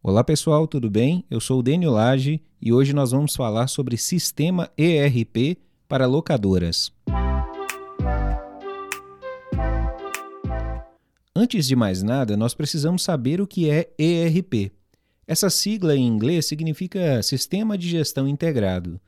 Olá pessoal, tudo bem? Eu sou o Dênio Lage e hoje nós vamos falar sobre sistema ERP para locadoras. Antes de mais nada, nós precisamos saber o que é ERP. Essa sigla em inglês significa Sistema de Gestão Integrado.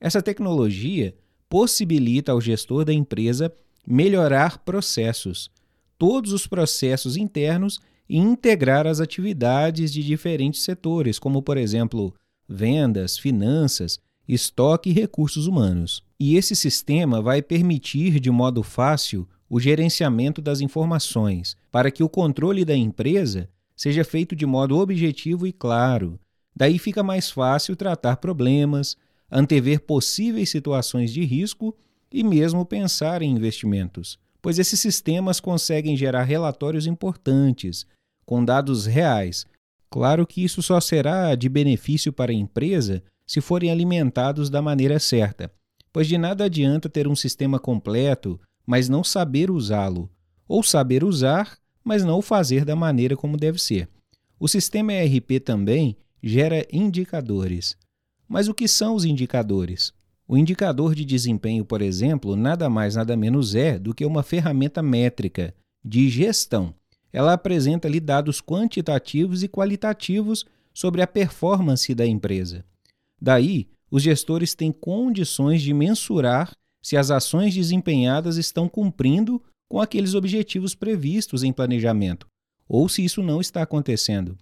Essa tecnologia possibilita ao gestor da empresa melhorar processos, todos os processos internos e integrar as atividades de diferentes setores, como, por exemplo, vendas, finanças, estoque e recursos humanos. E esse sistema vai permitir, de modo fácil, o gerenciamento das informações, para que o controle da empresa seja feito de modo objetivo e claro. Daí fica mais fácil tratar problemas, antever possíveis situações de risco e mesmo pensar em investimentos, pois esses sistemas conseguem gerar relatórios importantes, com dados reais. Claro que isso só será de benefício para a empresa se forem alimentados da maneira certa, pois de nada adianta ter um sistema completo, mas não saber usá-lo, ou saber usar, mas não o fazer da maneira como deve ser. O sistema ERP também gera indicadores. Mas o que são os indicadores? O indicador de desempenho, por exemplo, nada mais nada menos é do que uma ferramenta métrica de gestão ela apresenta ali dados quantitativos e qualitativos sobre a performance da empresa. Daí, os gestores têm condições de mensurar se as ações desempenhadas estão cumprindo com aqueles objetivos previstos em planejamento, ou se isso não está acontecendo.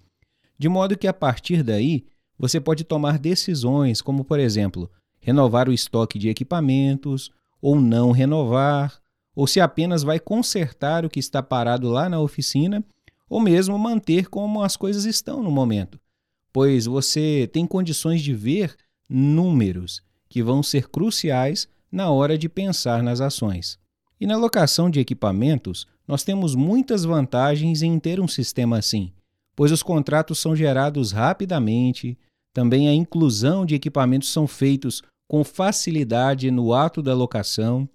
De modo que, a partir daí, você pode tomar decisões, como, por exemplo, renovar o estoque de equipamentos ou não renovar, ou se apenas vai consertar o que está parado lá na oficina, ou mesmo manter como as coisas estão no momento, pois você tem condições de ver números que vão ser cruciais na hora de pensar nas ações. E na locação de equipamentos, nós temos muitas vantagens em ter um sistema assim, pois os contratos são gerados rapidamente, também a inclusão de equipamentos são feitos com facilidade no ato da locação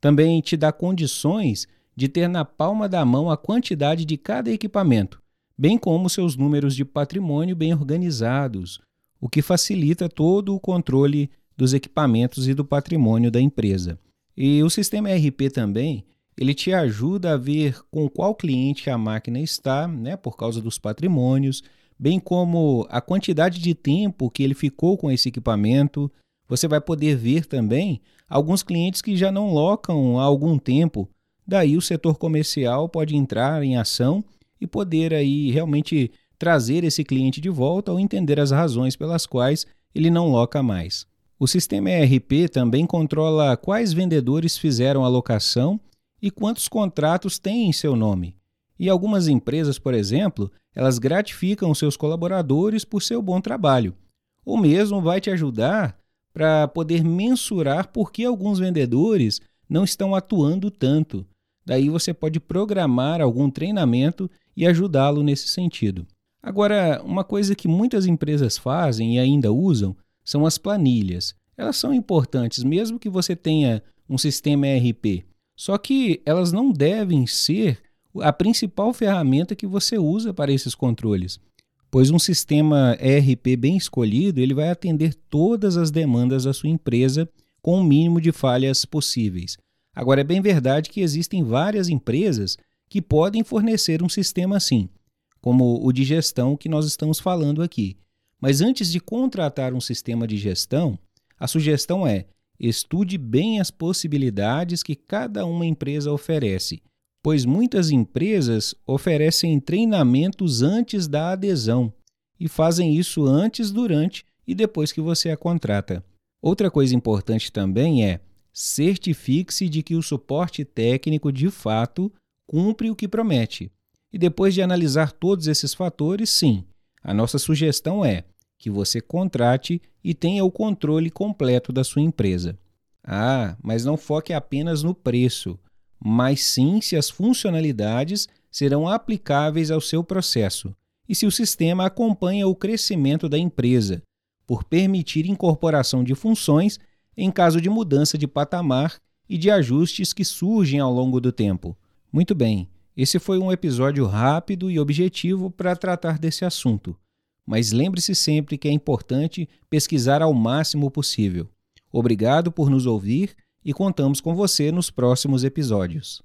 também te dá condições de ter na palma da mão a quantidade de cada equipamento, bem como seus números de patrimônio bem organizados, o que facilita todo o controle dos equipamentos e do patrimônio da empresa. E o sistema ERP também, ele te ajuda a ver com qual cliente a máquina está, né, por causa dos patrimônios, bem como a quantidade de tempo que ele ficou com esse equipamento, você vai poder ver também alguns clientes que já não locam há algum tempo. Daí o setor comercial pode entrar em ação e poder aí realmente trazer esse cliente de volta ou entender as razões pelas quais ele não loca mais. O sistema ERP também controla quais vendedores fizeram a locação e quantos contratos têm em seu nome. E algumas empresas, por exemplo, elas gratificam seus colaboradores por seu bom trabalho. Ou mesmo vai te ajudar para poder mensurar por que alguns vendedores não estão atuando tanto. Daí você pode programar algum treinamento e ajudá-lo nesse sentido. Agora, uma coisa que muitas empresas fazem e ainda usam são as planilhas. Elas são importantes, mesmo que você tenha um sistema ERP. Só que elas não devem ser a principal ferramenta que você usa para esses controles pois um sistema ERP bem escolhido ele vai atender todas as demandas da sua empresa com o mínimo de falhas possíveis. Agora, é bem verdade que existem várias empresas que podem fornecer um sistema assim, como o de gestão que nós estamos falando aqui. Mas antes de contratar um sistema de gestão, a sugestão é estude bem as possibilidades que cada uma empresa oferece pois muitas empresas oferecem treinamentos antes da adesão e fazem isso antes, durante e depois que você a contrata. Outra coisa importante também é certifique-se de que o suporte técnico de fato cumpre o que promete. E depois de analisar todos esses fatores, sim, a nossa sugestão é que você contrate e tenha o controle completo da sua empresa. Ah, mas não foque apenas no preço mas sim se as funcionalidades serão aplicáveis ao seu processo e se o sistema acompanha o crescimento da empresa, por permitir incorporação de funções em caso de mudança de patamar e de ajustes que surgem ao longo do tempo. Muito bem, esse foi um episódio rápido e objetivo para tratar desse assunto. mas lembre-se sempre que é importante pesquisar ao máximo possível. Obrigado por nos ouvir e contamos com você nos próximos episódios.